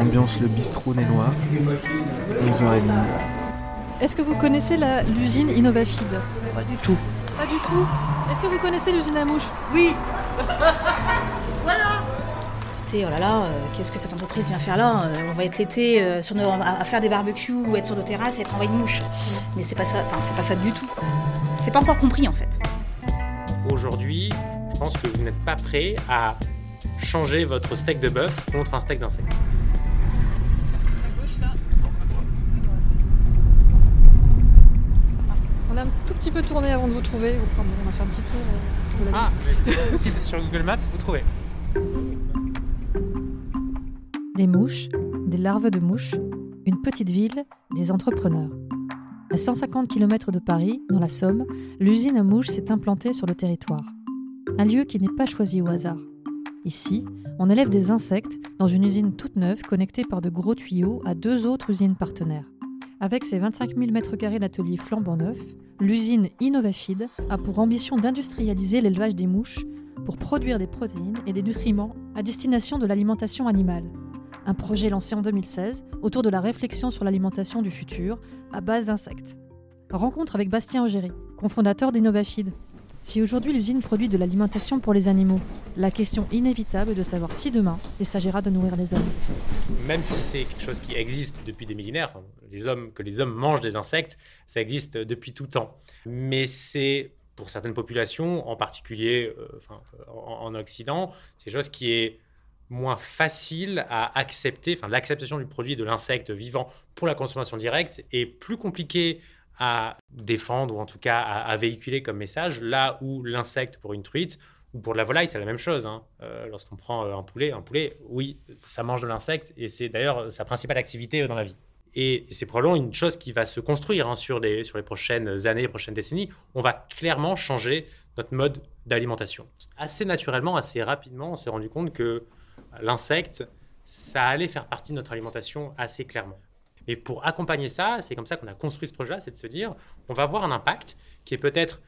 Ambiance le bistrot Né Noir, 11h30. Est-ce que vous connaissez la- l'usine Innovafid Pas du tout. Pas du tout? Est-ce que vous connaissez l'usine à mouches Oui Écoutez, oh là là, euh, qu'est-ce que cette entreprise vient faire là? Euh, On va être l'été euh, sur nos- à à faire des barbecues ou être sur nos terrasses et être envahi de mouches. Mais c'est pas ça, enfin c'est pas ça du tout. C'est pas encore compris en fait. Aujourd'hui, pense que vous n'êtes pas prêt à changer votre steak de bœuf contre un steak d'insecte. On a un tout petit peu tourné avant de vous trouver. Enfin, bon, on a fait un petit tour. euh, Ah, mais sur Google Maps, vous trouvez. Des mouches, des larves de mouches, une petite ville, des entrepreneurs. À 150 km de Paris, dans la Somme, l'usine à mouches s'est implantée sur le territoire. Un lieu qui n'est pas choisi au hasard. Ici, on élève des insectes dans une usine toute neuve connectée par de gros tuyaux à deux autres usines partenaires. Avec ses 25 000 m2 d'atelier flambant neuf, l'usine Innovafid a pour ambition d'industrialiser l'élevage des mouches pour produire des protéines et des nutriments à destination de l'alimentation animale. Un projet lancé en 2016 autour de la réflexion sur l'alimentation du futur à base d'insectes. Rencontre avec Bastien Augéry, cofondateur d'Innovafid. Si aujourd'hui l'usine produit de l'alimentation pour les animaux, la question inévitable est de savoir si demain il s'agira de nourrir les hommes. Même si c'est quelque chose qui existe depuis des millénaires, les hommes, que les hommes mangent des insectes, ça existe depuis tout temps. Mais c'est pour certaines populations, en particulier euh, en, en Occident, c'est quelque chose qui est moins facile à accepter. L'acceptation du produit de l'insecte vivant pour la consommation directe est plus compliquée à défendre ou en tout cas à, véhiculer comme message, là où l'insecte pour une truite ou pour la volaille, c'est la même chose. hein. Euh, Lorsqu'on prend euh, un poulet, un poulet, oui, ça mange de l'insecte et c'est d'ailleurs sa principale activité euh, dans la vie. Et c'est probablement une chose qui va se construire hein, sur, des- sur les prochaines années, les prochaines décennies. On va clairement changer notre mode d'alimentation. Assez naturellement, assez rapidement, on s'est rendu compte que l'insecte, ça allait faire partie de notre alimentation assez clairement. Mais pour accompagner ça, c'est comme ça qu'on a construit ce projet, c'est de se dire, on va avoir un impact qui est peut-être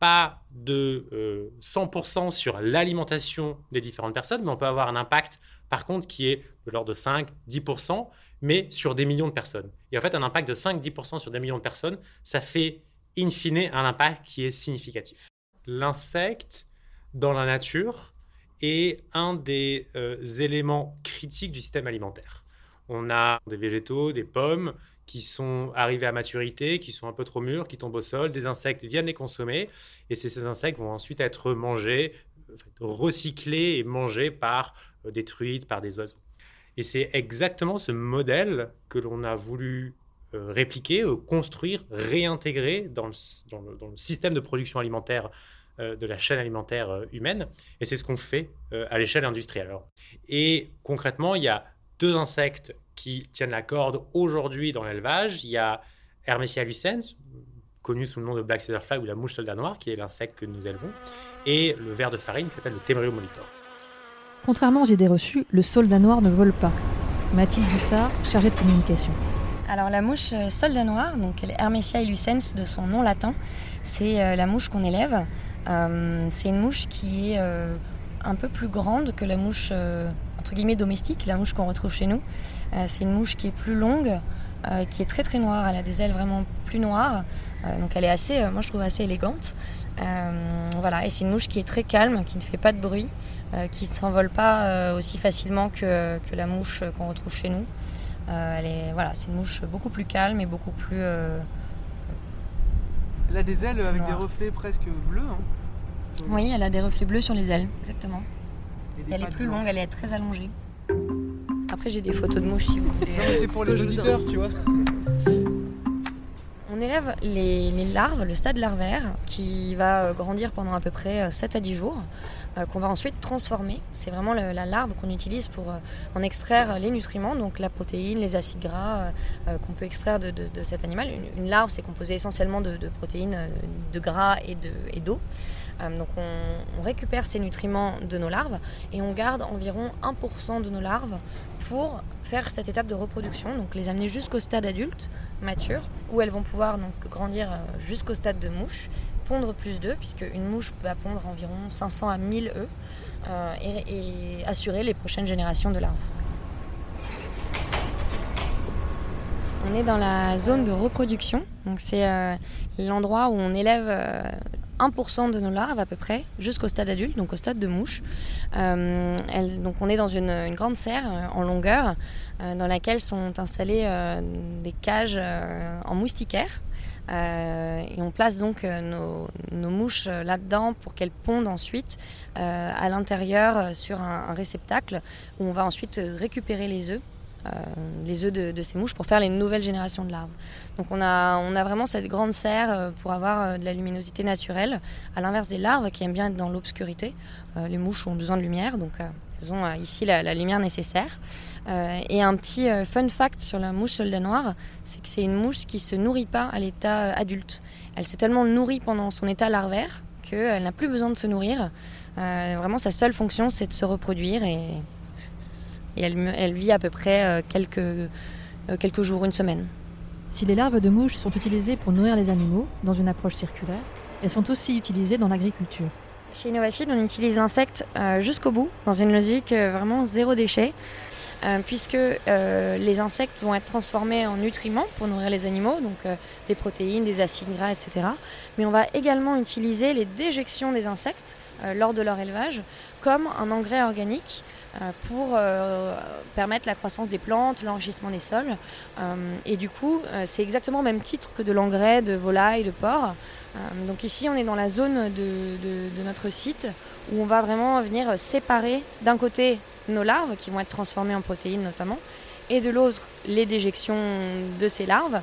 pas de euh, 100% sur l'alimentation des différentes personnes, mais on peut avoir un impact, par contre, qui est de l'ordre de 5, 10%, mais sur des millions de personnes. Et en fait, un impact de 5-10% sur des millions de personnes, ça fait, in fine, un impact qui est significatif. L'insecte, dans la nature, est un des euh, éléments critiques du système alimentaire. On a des végétaux, des pommes qui sont arrivés à maturité, qui sont un peu trop mûrs, qui tombent au sol, des insectes viennent les consommer, et ces, ces insectes vont ensuite être mangés, recyclés et mangés par euh, des truites, par des oiseaux. Et c'est exactement ce modèle que l'on a voulu euh, répliquer, euh, construire, réintégrer dans le, système de production alimentaire de la chaîne alimentaire humaine. Et c'est ce qu'on fait à l'échelle industrielle. Et concrètement, il y a deux insectes qui tiennent la corde aujourd'hui dans l'élevage. Il y a Hermesia lucens, connu sous le nom de Black Fly ou la mouche soldat noir, qui est l'insecte que nous élevons, et le ver de farine qui s'appelle le Temerium molitor. Contrairement aux idées reçues, le soldat noir ne vole pas. Mathilde Bussard, chargée de communication. Alors la mouche euh, soldat noir, donc Hermesia illucens de son nom latin, c'est euh, la mouche qu'on élève. Euh, c'est une mouche qui est euh, un peu plus grande que la mouche euh, entre guillemets domestique, la mouche qu'on retrouve chez nous. Euh, c'est une mouche qui est plus longue, euh, qui est très très noire. Elle a des ailes vraiment plus noires, Euh, donc elle est assez, moi je trouve assez élégante. Voilà, et c'est une mouche qui est très calme, qui ne fait pas de bruit, qui ne s'envole pas aussi facilement que, que la mouche qu'on retrouve chez nous. Elle est, voilà, c'est une mouche beaucoup plus calme et beaucoup plus. Elle a des ailes avec des reflets presque bleus. hein. Oui, elle a des reflets bleus sur les ailes, exactement. Et elle est plus longue, elle est très allongée. Après, j'ai des photos de mouches si vous voulez. Non, mais c'est pour les Je vous auditeurs, tu vois. On élève les, larves, le stade larvaire, qui va euh, grandir pendant à peu près euh, 7 à 10 jours, euh, qu'on va ensuite transformer. C'est vraiment la larve qu'on utilise pour euh, en extraire les nutriments, donc la protéine, les acides gras euh, euh, qu'on peut extraire de, cet animal. Une, larve, c'est composé essentiellement de, protéines, euh, de gras et de- et d'eau. Euh, donc on, on récupère ces nutriments de nos larves et on garde environ 1% de nos larves pour faire cette étape de reproduction, donc les amener jusqu'au stade adulte, mature, où elles vont pouvoir grandir euh, jusqu'au stade de mouche pondre plus d'œufs, puisque une mouche peut pondre environ 500 à 1000 œufs, et, et assurer les prochaines générations de larves. On est dans la zone de reproduction, donc c'est l'endroit où on élève 1% de nos larves à peu près jusqu'au stade adulte, donc au stade de mouche. Euh, donc on est dans une, grande serre euh, en longueur euh, dans laquelle sont installées des cages en moustiquaire. et on place donc nos, mouches là-dedans pour qu'elles pondent ensuite à l'intérieur sur un, réceptacle où on va ensuite récupérer les œufs euh, les œufs de, ces mouches pour faire les nouvelles générations de larves. Donc on a, on a vraiment cette grande serre euh, pour avoir euh, de la luminosité naturelle, à l'inverse des larves qui aiment bien être dans l'obscurité. les mouches ont besoin de lumière, donc elles ont ici la, lumière nécessaire. et un petit fun fact sur la mouche soldat noire, c'est que c'est une mouche qui se nourrit pas à l'état adulte. Elle s'est tellement nourrie pendant son état larvaire qu'elle n'a plus besoin de se nourrir. vraiment, sa seule fonction, c'est de se reproduire et et elle, vit à peu près euh, quelques, euh, quelques jours, une semaine. Si les larves de mouches sont utilisées pour nourrir les animaux, dans une approche circulaire, elles sont aussi utilisées dans l'agriculture. Chez Innovafeed, on utilise l'insecte euh, jusqu'au bout, dans une logique vraiment zéro déchet, puisque les insectes vont être transformés en nutriments pour nourrir les animaux, donc des protéines, des acides gras, etc. Mais on va également utiliser les déjections des insectes lors de leur élevage comme un engrais organique pour euh, permettre la croissance des plantes, l'enrichissement des sols. Euh, et du coup, c'est exactement au même titre que de l'engrais de volaille, de porc. donc ici, on est dans la zone de, notre site où on va vraiment venir séparer d'un côté nos larves qui vont être transformées en protéines notamment, et de l'autre les déjections de ces larves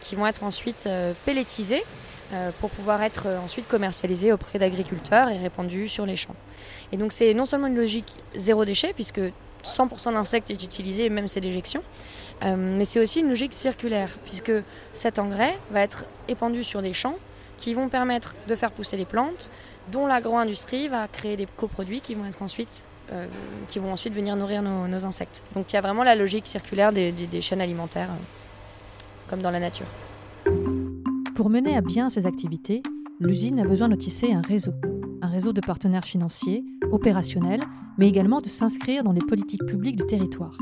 qui vont être ensuite pelletisées pour pouvoir être ensuite commercialisées auprès d'agriculteurs et répandues sur les champs. Et donc c'est non seulement une logique zéro déchet, puisque 100% d'insectes est utilisé, même ses déjections, euh, mais c'est aussi une logique circulaire, puisque cet engrais va être épandu sur des champs qui vont permettre de faire pousser les plantes, dont l'agro-industrie va créer des coproduits qui vont être ensuite euh, qui vont ensuite venir nourrir nos, insectes. Donc il y a vraiment la logique circulaire des, chaînes alimentaires, euh, comme dans la nature. Pour mener à bien ces activités, l'usine a besoin de tisser un réseau un réseau de partenaires financiers, opérationnels, mais également de s'inscrire dans les politiques publiques du territoire.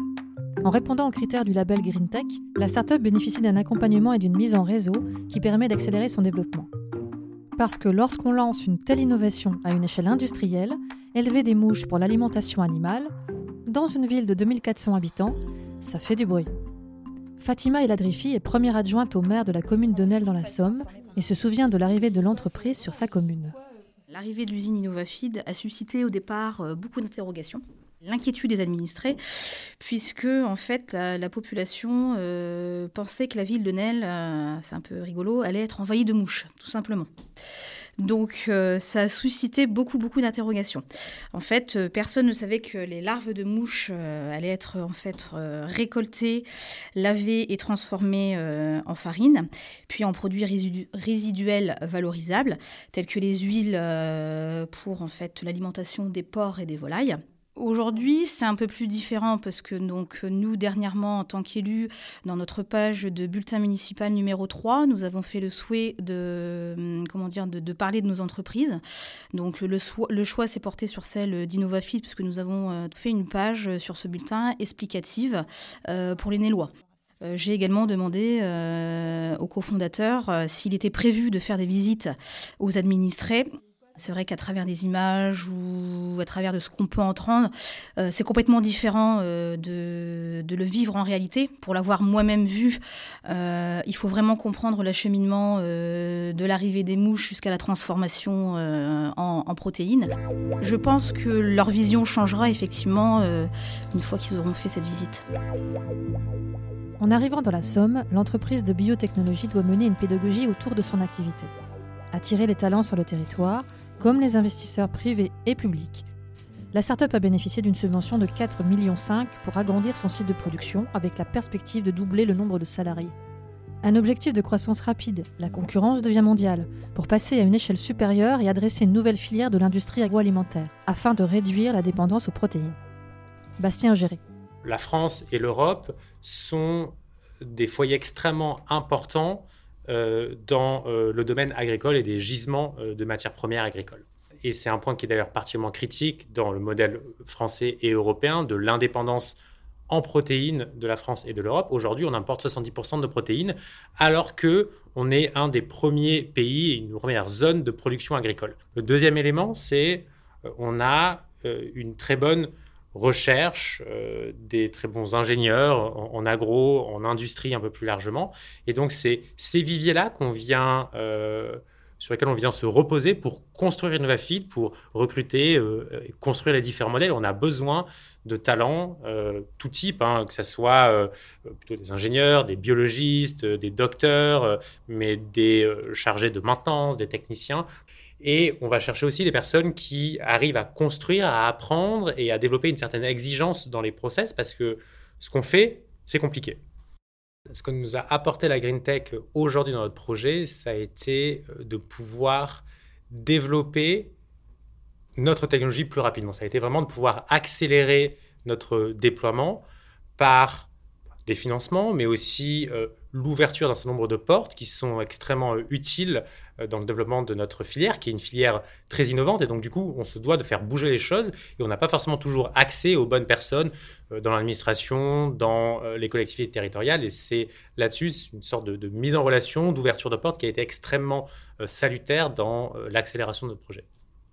En répondant aux critères du label Green Tech, la start-up bénéficie d'un accompagnement et d'une mise en réseau qui permet d'accélérer son développement. Parce que lorsqu'on lance une telle innovation à une échelle industrielle, élever des mouches pour l'alimentation animale, dans une ville de 2400 habitants, ça fait du bruit. Fatima Eladrifi est première adjointe au maire de la commune de Nel dans la Somme et se souvient de l'arrivée de l'entreprise sur sa commune. L'arrivée de l'usine InnovaFeed a suscité au départ euh, beaucoup d'interrogations l'inquiétude des administrés, puisque en fait la population euh, pensait que la ville de Nel, euh, c'est un peu rigolo, allait être envahie de mouches, tout simplement. Donc euh, ça a suscité beaucoup beaucoup d'interrogations. En fait, euh, personne ne savait que les larves de mouches euh, allaient être en fait récoltées, lavées et transformées en farine, puis en produits résiduels valorisables tels que les huiles pour en fait l'alimentation des porcs et des volailles. Aujourd'hui, c'est un peu plus différent parce que donc nous dernièrement en tant qu'élus dans notre page de bulletin municipal numéro 3, nous avons fait le souhait de hum, comment dire de, parler de nos entreprises. Donc le, choix s'est porté sur celle d'Innovafit puisque nous avons euh, fait une page sur ce bulletin explicative euh, pour les Nélois. Euh, j'ai également demandé au cofondateur s'il était prévu de faire des visites aux administrés c'est vrai qu'à travers des images ou à travers de ce qu'on peut entendre, euh, c'est complètement différent euh, de, le vivre en réalité. Pour l'avoir moi-même vu, euh, il faut vraiment comprendre l'acheminement de l'arrivée des mouches jusqu'à la transformation en, en, protéines. Je pense que leur vision changera effectivement une fois qu'ils auront fait cette visite. En arrivant dans la Somme, l'entreprise de biotechnologie doit mener une pédagogie autour de son activité. Attirer les talents sur le territoire, comme les investisseurs privés et publics. La start-up a bénéficié d'une subvention de 4,5 millions pour agrandir son site de production avec la perspective de doubler le nombre de salariés. Un objectif de croissance rapide, la concurrence devient mondiale, pour passer à une échelle supérieure et adresser une nouvelle filière de l'industrie agroalimentaire, afin de réduire la dépendance aux protéines. Bastien Géré. La France et l'Europe sont des foyers extrêmement importants dans le domaine agricole et des gisements de matières premières agricoles. Et c'est un point qui est d'ailleurs particulièrement critique dans le modèle français et européen de l'indépendance en protéines de la France et de l'Europe. Aujourd'hui, on importe 70% de protéines, alors que on est un des premiers pays, une première zone de production agricole. Le deuxième élément, c'est euh, on a euh, une très bonne recherche, euh, des très bons ingénieurs en, agro, en industrie un peu plus largement. Et donc, c'est ces viviers-là qu'on vient sur lesquels on vient se reposer pour construire InnovaFeed, pour recruter, euh, et construire les différents modèles. On a besoin de talents, euh, tout type, hein, que ce soit euh, plutôt des ingénieurs, des biologistes, des docteurs, mais des chargés de maintenance, des techniciens. Et on va chercher aussi des personnes qui arrivent à construire, à apprendre et à développer une certaine exigence dans les process parce que ce qu'on fait, c'est compliqué ce que nous a apporté la Green Tech aujourd'hui dans notre projet, ça a été euh, de pouvoir développer notre technologie plus rapidement. Ça a été vraiment de pouvoir accélérer notre déploiement par des financements, mais aussi euh, l'ouverture d'un certain nombre de portes qui sont extrêmement euh, utiles dans le développement de notre filière, qui est une filière très innovante. Et donc, du coup, on se doit de faire bouger les choses et on n'a pas forcément toujours accès aux bonnes personnes dans l'administration, dans les collectivités territoriales. Et c'est là-dessus une sorte de, mise en relation, d'ouverture de portes qui a été extrêmement salutaire dans l'accélération de notre projet.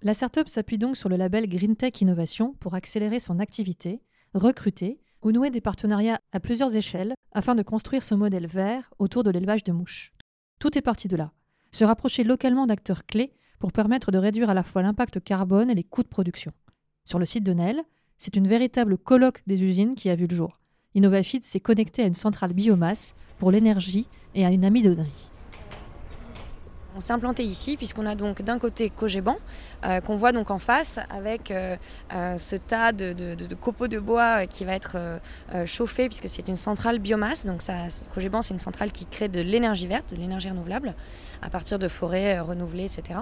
La startup s'appuie donc sur le label Green Tech Innovation pour accélérer son activité, recruter ou nouer des partenariats à plusieurs échelles afin de construire ce modèle vert autour de l'élevage de mouches. Tout est parti de là. Se rapprocher localement d'acteurs clés pour permettre de réduire à la fois l'impact carbone et les coûts de production. Sur le site de Nel, c'est une véritable colloque des usines qui a vu le jour. Innovafit s'est connecté à une centrale biomasse pour l'énergie et à une amidonnerie. On s'est implanté ici puisqu'on a donc d'un côté Cogeban euh, qu'on voit donc en face avec euh, euh, ce tas de, copeaux de bois qui va être chauffé puisque c'est une centrale biomasse. Donc ça, Cogeban c'est une centrale qui crée de l'énergie verte, de l'énergie renouvelable à partir de forêts renouvelées, etc.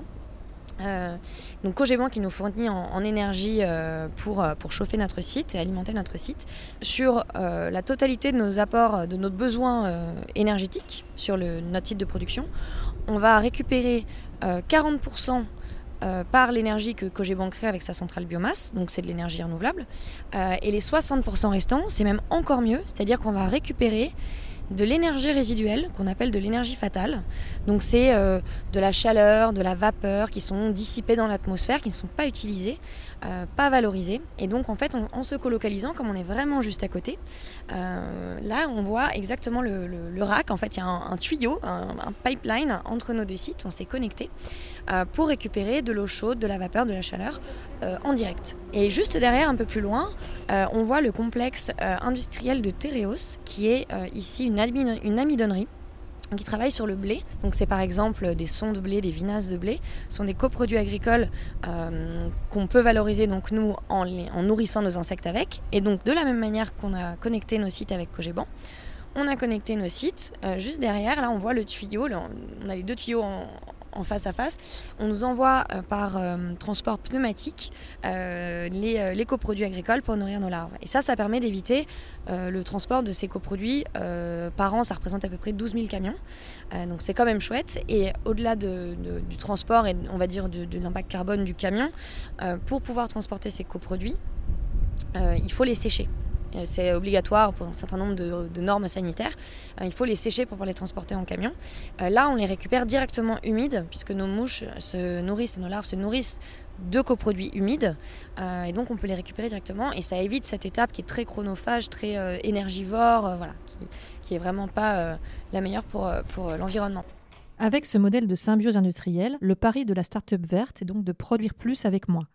Donc Cogeban qui nous fournit en, énergie pour, chauffer notre site et alimenter notre site. Sur la totalité de nos apports, de nos besoins énergétiques sur notre site de production, on va récupérer 40% par l'énergie que Cogeban crée avec sa centrale biomasse, donc c'est de l'énergie renouvelable. et les 60% restants, c'est même encore mieux, c'est-à-dire qu'on va récupérer de l'énergie résiduelle qu'on appelle de l'énergie fatale. Donc c'est euh, de la chaleur, de la vapeur qui sont dissipées dans l'atmosphère, qui ne sont pas utilisées, euh, pas valorisées. Et donc en fait en se colocalisant, comme on est vraiment juste à côté, euh, là on voit exactement le, rack. En fait il y a un, tuyau, un, pipeline entre nos deux sites, on s'est connecté pour récupérer de l'eau chaude, de la vapeur, de la chaleur en direct. Et juste derrière, un peu plus loin, on voit le complexe industriel de Tereos qui est ici une une, amidonnerie qui travaille sur le blé. C'est par exemple des sons de blé, des vinasses de blé. Ce sont des coproduits agricoles euh, qu'on peut valoriser donc nous en, en, nourrissant nos insectes avec. Et donc de la même manière qu'on a connecté nos sites avec Cogeban, on a connecté nos sites. Euh, juste derrière, là on voit le tuyau. on a les deux tuyaux en, en face à face, on nous envoie euh, par euh, transport pneumatique euh, les, coproduits agricoles pour nourrir nos larves. Et ça, ça permet d'éviter le transport de ces coproduits. par an, ça représente à peu près 12 000 camions. donc c'est quand même chouette. Et au-delà du transport et on va dire de, de l'impact carbone du camion, pour pouvoir transporter ces coproduits, il faut les sécher. Euh, c'est obligatoire pour un certain nombre de, normes sanitaires. Euh, il faut les sécher pour pouvoir les transporter en camion. Euh, là, on les récupère directement humides, puisque nos mouches se nourrissent, nos larves se nourrissent de coproduits humides. et donc, on peut les récupérer directement. Et ça évite cette étape qui est très chronophage, très énergivore, voilà, qui, n'est vraiment pas la meilleure pour, pour l'environnement. Avec ce modèle de symbiose industrielle, le pari de la start-up verte est donc de produire plus avec moins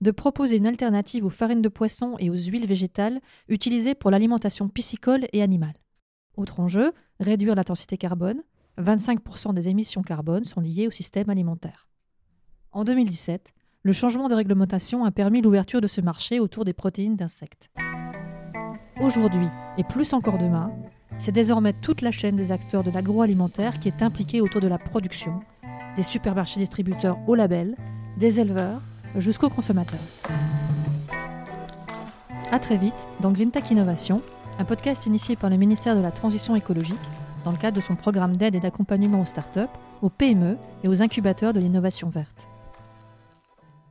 de proposer une alternative aux farines de poisson et aux huiles végétales utilisées pour l'alimentation piscicole et animale. Autre enjeu, réduire l'intensité carbone. 25% des émissions carbone sont liées au système alimentaire. En 2017, le changement de réglementation a permis l'ouverture de ce marché autour des protéines d'insectes. Aujourd'hui, et plus encore demain, c'est désormais toute la chaîne des acteurs de l'agroalimentaire qui est impliquée autour de la production, des supermarchés distributeurs au label, des éleveurs, jusqu'au consommateur. A très vite dans Green Tech Innovation, un podcast initié par le ministère de la Transition écologique dans le cadre de son programme d'aide et d'accompagnement aux startups, aux PME et aux incubateurs de l'innovation verte.